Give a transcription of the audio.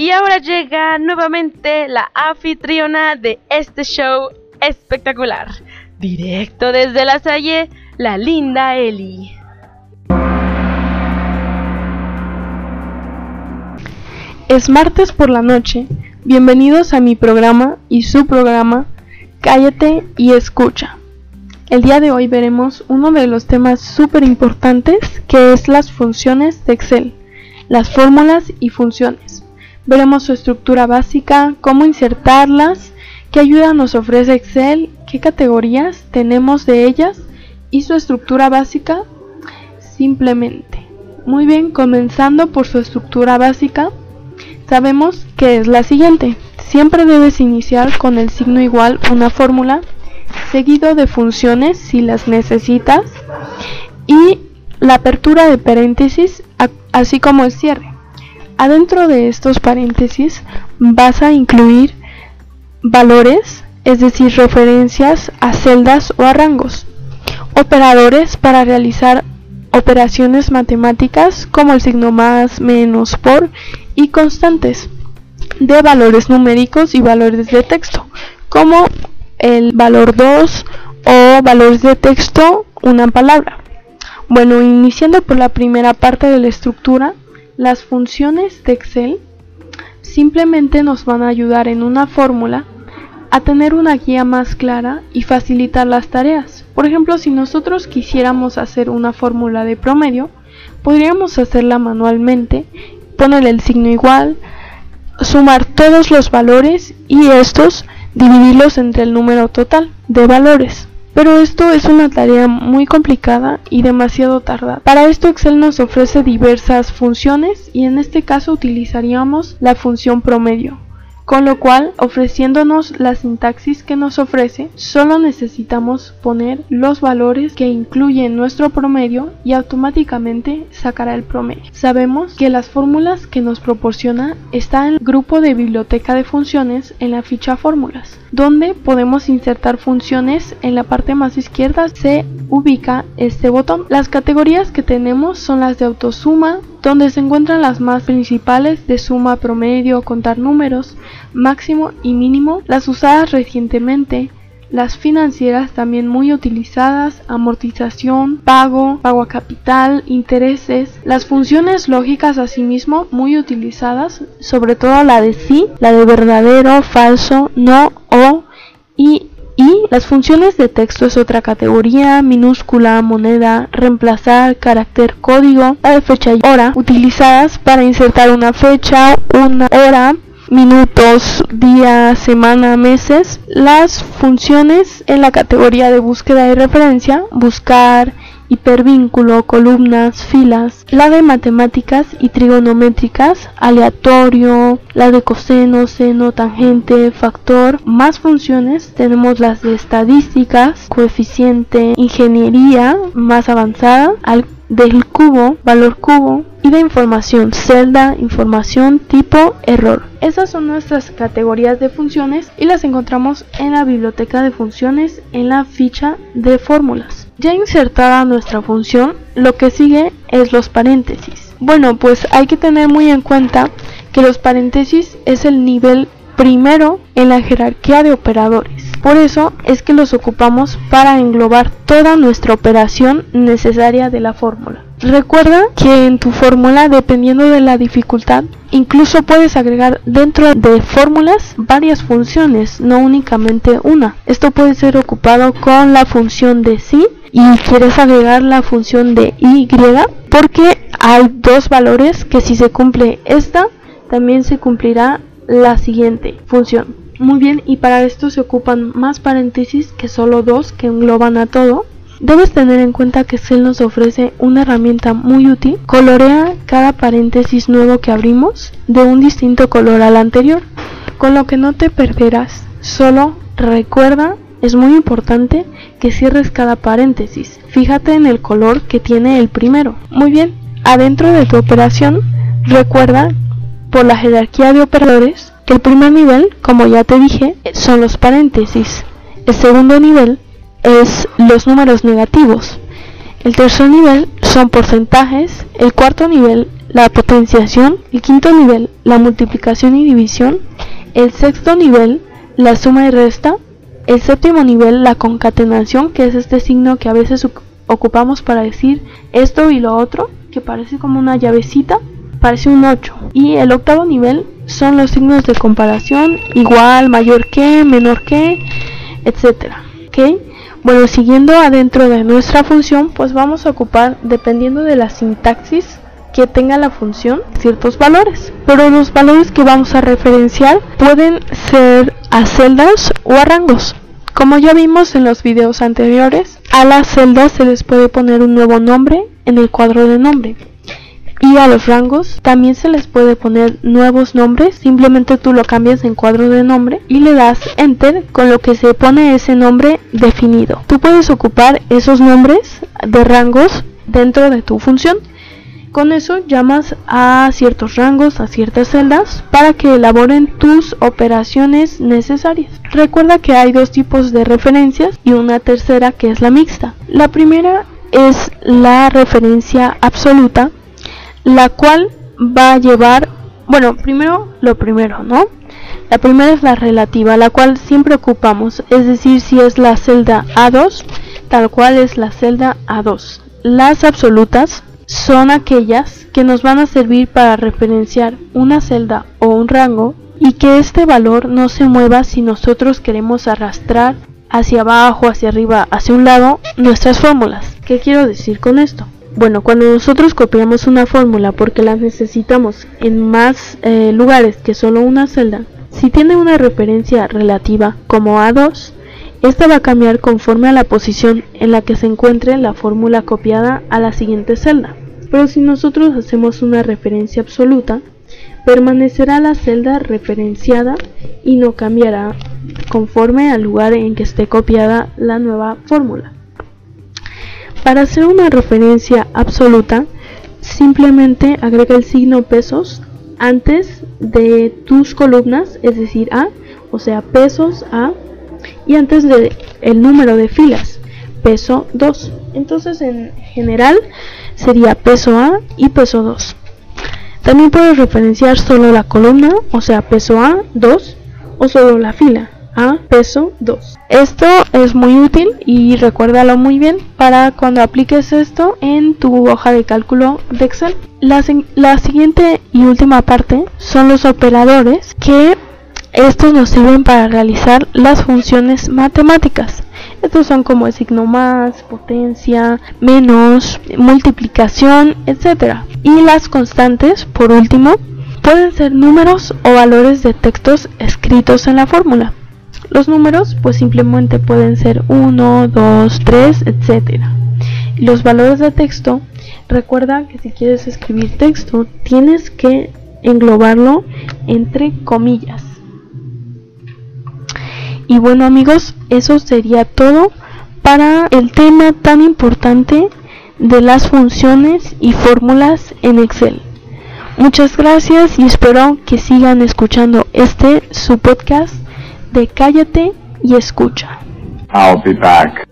Y ahora llega nuevamente la anfitriona de este show espectacular. Directo desde la Salle, la linda Eli. Es martes por la noche. Bienvenidos a mi programa y su programa Cállate y escucha. El día de hoy veremos uno de los temas súper importantes que es las funciones de Excel, las fórmulas y funciones. Veremos su estructura básica, cómo insertarlas, qué ayuda nos ofrece Excel, qué categorías tenemos de ellas y su estructura básica simplemente. Muy bien, comenzando por su estructura básica, sabemos que es la siguiente. Siempre debes iniciar con el signo igual una fórmula, seguido de funciones si las necesitas y la apertura de paréntesis así como el cierre. Adentro de estos paréntesis vas a incluir valores, es decir, referencias a celdas o a rangos, operadores para realizar operaciones matemáticas como el signo más, menos, por y constantes de valores numéricos y valores de texto, como el valor 2 o valores de texto una palabra. Bueno, iniciando por la primera parte de la estructura, las funciones de Excel simplemente nos van a ayudar en una fórmula a tener una guía más clara y facilitar las tareas. Por ejemplo, si nosotros quisiéramos hacer una fórmula de promedio, podríamos hacerla manualmente, poner el signo igual, sumar todos los valores y estos dividirlos entre el número total de valores. Pero esto es una tarea muy complicada y demasiado tardada. Para esto Excel nos ofrece diversas funciones y en este caso utilizaríamos la función promedio con lo cual ofreciéndonos la sintaxis que nos ofrece, solo necesitamos poner los valores que incluyen nuestro promedio y automáticamente sacará el promedio. Sabemos que las fórmulas que nos proporciona está en el grupo de biblioteca de funciones en la ficha fórmulas, donde podemos insertar funciones en la parte más izquierda se ubica este botón. Las categorías que tenemos son las de autosuma, donde se encuentran las más principales de suma, promedio, contar números, máximo y mínimo, las usadas recientemente, las financieras también muy utilizadas, amortización, pago, pago a capital, intereses, las funciones lógicas asimismo muy utilizadas, sobre todo la de sí, la de verdadero, falso, no o y y las funciones de texto es otra categoría, minúscula, moneda, reemplazar, carácter, código, la de fecha y hora, utilizadas para insertar una fecha, una hora, minutos, día, semana, meses. Las funciones en la categoría de búsqueda y referencia, buscar, hipervínculo, columnas, filas, la de matemáticas y trigonométricas, aleatorio, la de coseno, seno, tangente, factor, más funciones, tenemos las de estadísticas, coeficiente, ingeniería más avanzada, al del cubo, valor cubo y de información, celda, información, tipo, error. Esas son nuestras categorías de funciones y las encontramos en la biblioteca de funciones en la ficha de fórmulas. Ya insertada nuestra función, lo que sigue es los paréntesis. Bueno, pues hay que tener muy en cuenta que los paréntesis es el nivel primero en la jerarquía de operadores. Por eso es que los ocupamos para englobar toda nuestra operación necesaria de la fórmula. Recuerda que en tu fórmula, dependiendo de la dificultad, incluso puedes agregar dentro de fórmulas varias funciones, no únicamente una. Esto puede ser ocupado con la función de sí y quieres agregar la función de y porque hay dos valores que si se cumple esta, también se cumplirá la siguiente función. Muy bien, y para esto se ocupan más paréntesis que solo dos que engloban a todo. Debes tener en cuenta que Excel nos ofrece una herramienta muy útil. Colorea cada paréntesis nuevo que abrimos de un distinto color al anterior, con lo que no te perderás. Solo recuerda, es muy importante que cierres cada paréntesis. Fíjate en el color que tiene el primero. Muy bien, adentro de tu operación, recuerda por la jerarquía de operadores el primer nivel, como ya te dije, son los paréntesis. El segundo nivel es los números negativos. El tercer nivel son porcentajes, el cuarto nivel la potenciación, el quinto nivel la multiplicación y división, el sexto nivel la suma y resta, el séptimo nivel la concatenación, que es este signo que a veces ocupamos para decir esto y lo otro, que parece como una llavecita, parece un 8. Y el octavo nivel son los signos de comparación, igual, mayor que, menor que, etcétera. ¿Ok? Bueno, siguiendo adentro de nuestra función, pues vamos a ocupar, dependiendo de la sintaxis que tenga la función, ciertos valores. Pero los valores que vamos a referenciar pueden ser a celdas o a rangos. Como ya vimos en los videos anteriores, a las celdas se les puede poner un nuevo nombre en el cuadro de nombre. Y a los rangos también se les puede poner nuevos nombres, simplemente tú lo cambias en cuadro de nombre y le das enter con lo que se pone ese nombre definido. Tú puedes ocupar esos nombres de rangos dentro de tu función. Con eso llamas a ciertos rangos, a ciertas celdas, para que elaboren tus operaciones necesarias. Recuerda que hay dos tipos de referencias y una tercera que es la mixta. La primera es la referencia absoluta la cual va a llevar, bueno, primero lo primero, ¿no? La primera es la relativa, la cual siempre ocupamos, es decir, si es la celda A2, tal cual es la celda A2. Las absolutas son aquellas que nos van a servir para referenciar una celda o un rango y que este valor no se mueva si nosotros queremos arrastrar hacia abajo, hacia arriba, hacia un lado nuestras fórmulas. ¿Qué quiero decir con esto? Bueno, cuando nosotros copiamos una fórmula porque la necesitamos en más eh, lugares que solo una celda, si tiene una referencia relativa como A2, esta va a cambiar conforme a la posición en la que se encuentre la fórmula copiada a la siguiente celda. Pero si nosotros hacemos una referencia absoluta, permanecerá la celda referenciada y no cambiará conforme al lugar en que esté copiada la nueva fórmula. Para hacer una referencia absoluta, simplemente agrega el signo pesos antes de tus columnas, es decir, A, o sea, pesos A, y antes de el número de filas, peso 2. Entonces, en general, sería peso A y peso 2. También puedes referenciar solo la columna, o sea, peso A, 2, o solo la fila, a peso 2. Esto es muy útil y recuérdalo muy bien para cuando apliques esto en tu hoja de cálculo de Excel. La, la siguiente y última parte son los operadores que estos nos sirven para realizar las funciones matemáticas. Estos son como el signo más, potencia, menos, multiplicación, etc. Y las constantes, por último, pueden ser números o valores de textos escritos en la fórmula. Los números pues simplemente pueden ser 1, 2, 3, etc. Los valores de texto, recuerda que si quieres escribir texto tienes que englobarlo entre comillas. Y bueno amigos, eso sería todo para el tema tan importante de las funciones y fórmulas en Excel. Muchas gracias y espero que sigan escuchando este su podcast de cállate y escucha. I'll be back.